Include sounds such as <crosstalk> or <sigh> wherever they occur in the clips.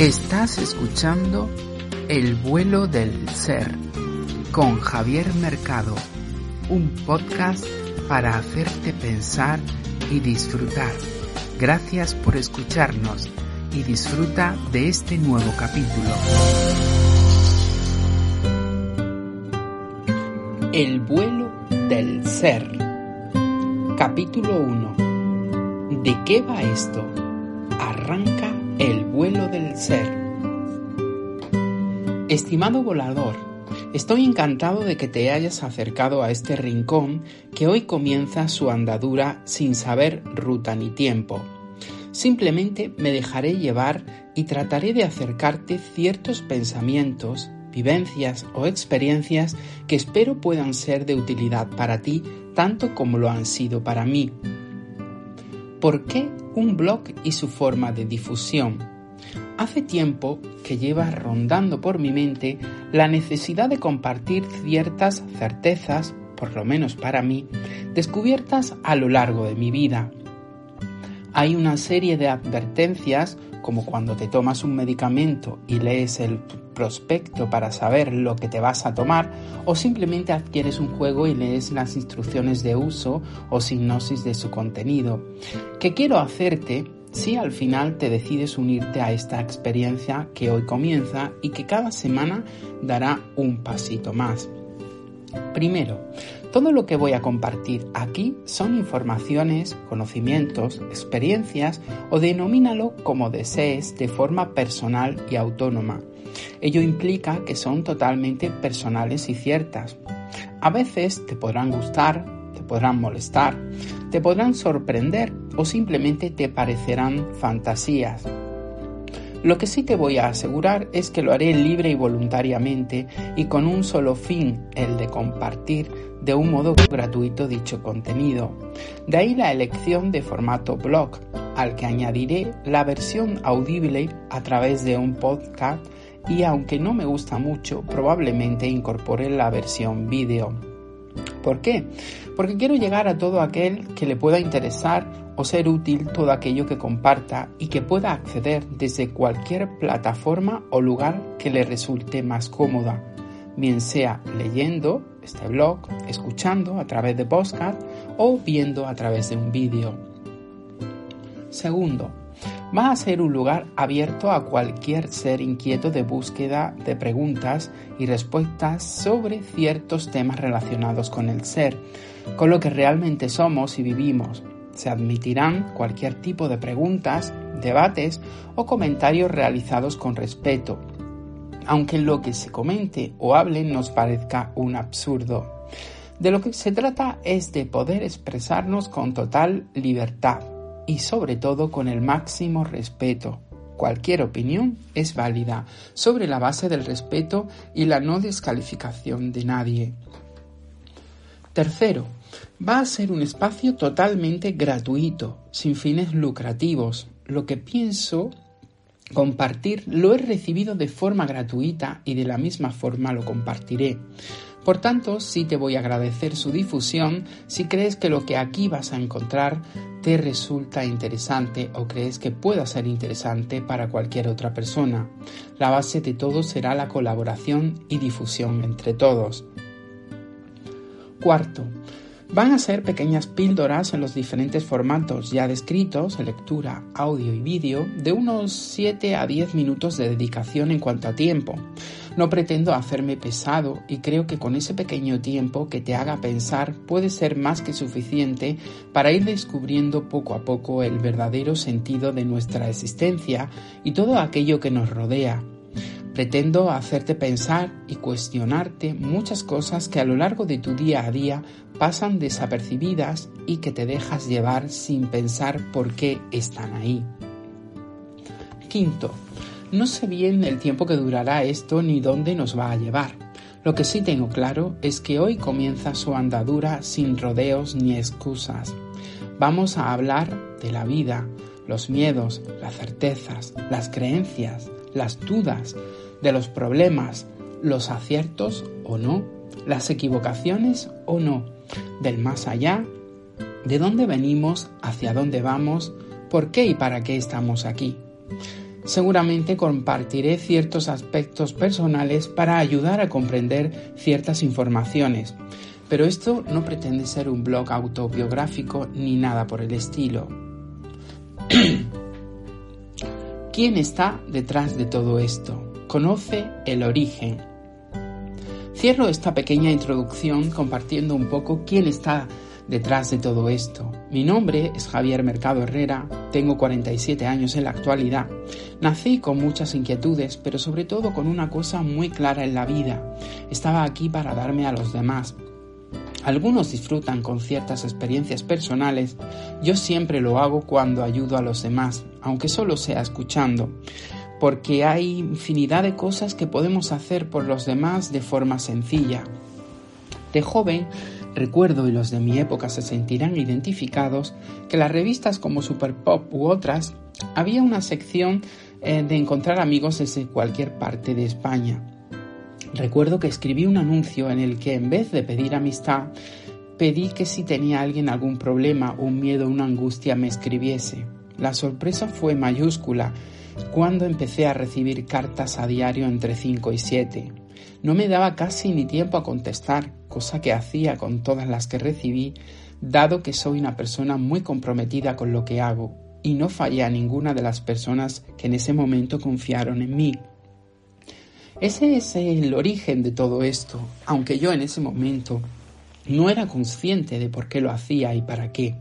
Estás escuchando El vuelo del ser con Javier Mercado, un podcast para hacerte pensar y disfrutar. Gracias por escucharnos y disfruta de este nuevo capítulo. El vuelo del ser. Capítulo 1. ¿De qué va esto? Arranca ser. Estimado volador, estoy encantado de que te hayas acercado a este rincón que hoy comienza su andadura sin saber ruta ni tiempo. Simplemente me dejaré llevar y trataré de acercarte ciertos pensamientos, vivencias o experiencias que espero puedan ser de utilidad para ti tanto como lo han sido para mí. ¿Por qué un blog y su forma de difusión? Hace tiempo que lleva rondando por mi mente la necesidad de compartir ciertas certezas, por lo menos para mí, descubiertas a lo largo de mi vida. Hay una serie de advertencias, como cuando te tomas un medicamento y lees el prospecto para saber lo que te vas a tomar o simplemente adquieres un juego y lees las instrucciones de uso o sinopsis de su contenido. ¿Qué quiero hacerte si al final te decides unirte a esta experiencia que hoy comienza y que cada semana dará un pasito más? Primero, todo lo que voy a compartir aquí son informaciones, conocimientos, experiencias o denomínalo como desees de forma personal y autónoma. Ello implica que son totalmente personales y ciertas. A veces te podrán gustar, te podrán molestar, te podrán sorprender o simplemente te parecerán fantasías. Lo que sí te voy a asegurar es que lo haré libre y voluntariamente y con un solo fin, el de compartir de un modo gratuito dicho contenido. De ahí la elección de formato blog, al que añadiré la versión audible a través de un podcast y aunque no me gusta mucho, probablemente incorpore la versión vídeo. ¿Por qué? Porque quiero llegar a todo aquel que le pueda interesar o ser útil todo aquello que comparta y que pueda acceder desde cualquier plataforma o lugar que le resulte más cómoda, bien sea leyendo este blog, escuchando a través de podcast o viendo a través de un vídeo. Segundo, va a ser un lugar abierto a cualquier ser inquieto de búsqueda de preguntas y respuestas sobre ciertos temas relacionados con el ser, con lo que realmente somos y vivimos. Se admitirán cualquier tipo de preguntas, debates o comentarios realizados con respeto, aunque lo que se comente o hable nos parezca un absurdo. De lo que se trata es de poder expresarnos con total libertad y sobre todo con el máximo respeto. Cualquier opinión es válida sobre la base del respeto y la no descalificación de nadie. Tercero, va a ser un espacio totalmente gratuito, sin fines lucrativos. Lo que pienso compartir lo he recibido de forma gratuita y de la misma forma lo compartiré. Por tanto, sí te voy a agradecer su difusión si crees que lo que aquí vas a encontrar te resulta interesante o crees que pueda ser interesante para cualquier otra persona. La base de todo será la colaboración y difusión entre todos. Cuarto, Van a ser pequeñas píldoras en los diferentes formatos ya descritos, lectura, audio y vídeo, de unos 7 a 10 minutos de dedicación en cuanto a tiempo. No pretendo hacerme pesado y creo que con ese pequeño tiempo que te haga pensar puede ser más que suficiente para ir descubriendo poco a poco el verdadero sentido de nuestra existencia y todo aquello que nos rodea Pretendo hacerte pensar y cuestionarte muchas cosas que a lo largo de tu día a día pasan desapercibidas y que te dejas llevar sin pensar por qué están ahí. Quinto, no sé bien el tiempo que durará esto ni dónde nos va a llevar. Lo que sí tengo claro es que hoy comienza su andadura sin rodeos ni excusas. Vamos a hablar de la vida, los miedos, las certezas, las creencias, las dudas, de los problemas, los aciertos o no, las equivocaciones o no, del más allá, de dónde venimos, hacia dónde vamos, por qué y para qué estamos aquí. Seguramente compartiré ciertos aspectos personales para ayudar a comprender ciertas informaciones, pero esto no pretende ser un blog autobiográfico ni nada por el estilo. <clears throat> ¿Quién está detrás de todo esto? Conoce el origen. Cierro esta pequeña introducción compartiendo un poco quién está detrás de todo esto. Mi nombre es Javier Mercado Herrera, tengo 47 años en la actualidad. Nací con muchas inquietudes, pero sobre todo con una cosa muy clara en la vida. Estaba aquí para darme a los demás. Algunos disfrutan con ciertas experiencias personales, yo siempre lo hago cuando ayudo a los demás, aunque solo sea escuchando, porque hay infinidad de cosas que podemos hacer por los demás de forma sencilla. De joven Recuerdo, y los de mi época se sentirán identificados, que las revistas como Super Pop u otras había una sección eh, de encontrar amigos desde cualquier parte de España. Recuerdo que escribí un anuncio en el que en vez de pedir amistad, pedí que si tenía alguien algún problema, un miedo, una angustia, me escribiese. La sorpresa fue mayúscula cuando empecé a recibir cartas a diario entre 5 y 7. No me daba casi ni tiempo a contestar, cosa que hacía con todas las que recibí, dado que soy una persona muy comprometida con lo que hago, y no fallé a ninguna de las personas que en ese momento confiaron en mí. Ese es el origen de todo esto, aunque yo en ese momento no era consciente de por qué lo hacía y para qué.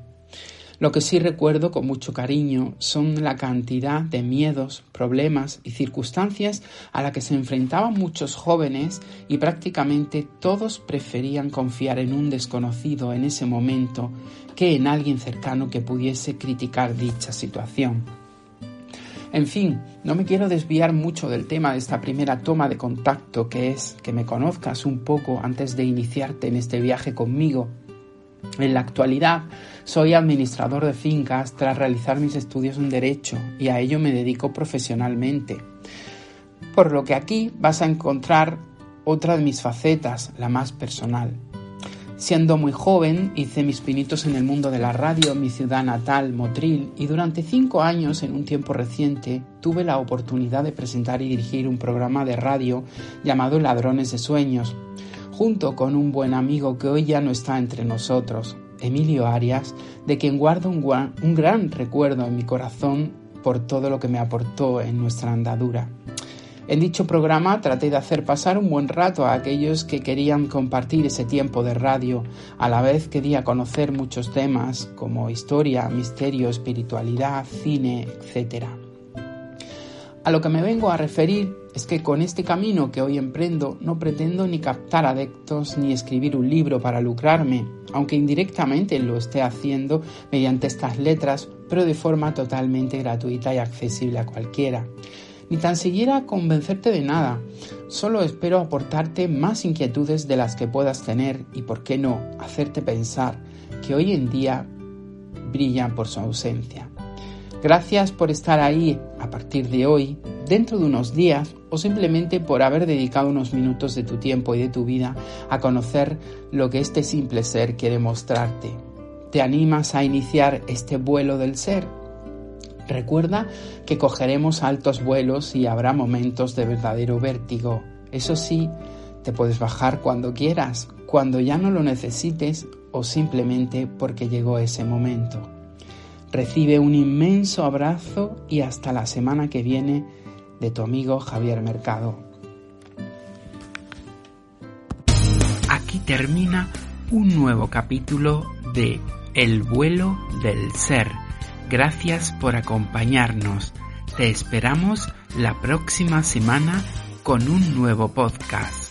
Lo que sí recuerdo con mucho cariño son la cantidad de miedos, problemas y circunstancias a la que se enfrentaban muchos jóvenes y prácticamente todos preferían confiar en un desconocido en ese momento que en alguien cercano que pudiese criticar dicha situación. En fin, no me quiero desviar mucho del tema de esta primera toma de contacto que es que me conozcas un poco antes de iniciarte en este viaje conmigo en la actualidad soy administrador de fincas tras realizar mis estudios en Derecho y a ello me dedico profesionalmente. Por lo que aquí vas a encontrar otra de mis facetas, la más personal. Siendo muy joven, hice mis pinitos en el mundo de la radio mi ciudad natal, Motril, y durante cinco años, en un tiempo reciente, tuve la oportunidad de presentar y dirigir un programa de radio llamado Ladrones de Sueños, junto con un buen amigo que hoy ya no está entre nosotros, Emilio Arias, de quien guardo un gran recuerdo en mi corazón por todo lo que me aportó en nuestra andadura. En dicho programa traté de hacer pasar un buen rato a aquellos que querían compartir ese tiempo de radio, a la vez quería conocer muchos temas como historia, misterio, espiritualidad, cine, etc. A lo que me vengo a referir es que con este camino que hoy emprendo no pretendo ni captar adeptos ni escribir un libro para lucrarme, aunque indirectamente lo esté haciendo mediante estas letras, pero de forma totalmente gratuita y accesible a cualquiera. Ni tan siquiera convencerte de nada, solo espero aportarte más inquietudes de las que puedas tener y, por qué no, hacerte pensar que hoy en día brillan por su ausencia. Gracias por estar ahí a partir de hoy, dentro de unos días o simplemente por haber dedicado unos minutos de tu tiempo y de tu vida a conocer lo que este simple ser quiere mostrarte. ¿Te animas a iniciar este vuelo del ser? Recuerda que cogeremos altos vuelos y habrá momentos de verdadero vértigo. Eso sí, te puedes bajar cuando quieras, cuando ya no lo necesites o simplemente porque llegó ese momento. Recibe un inmenso abrazo y hasta la semana que viene de tu amigo Javier Mercado. Aquí termina un nuevo capítulo de El vuelo del ser. Gracias por acompañarnos. Te esperamos la próxima semana con un nuevo podcast.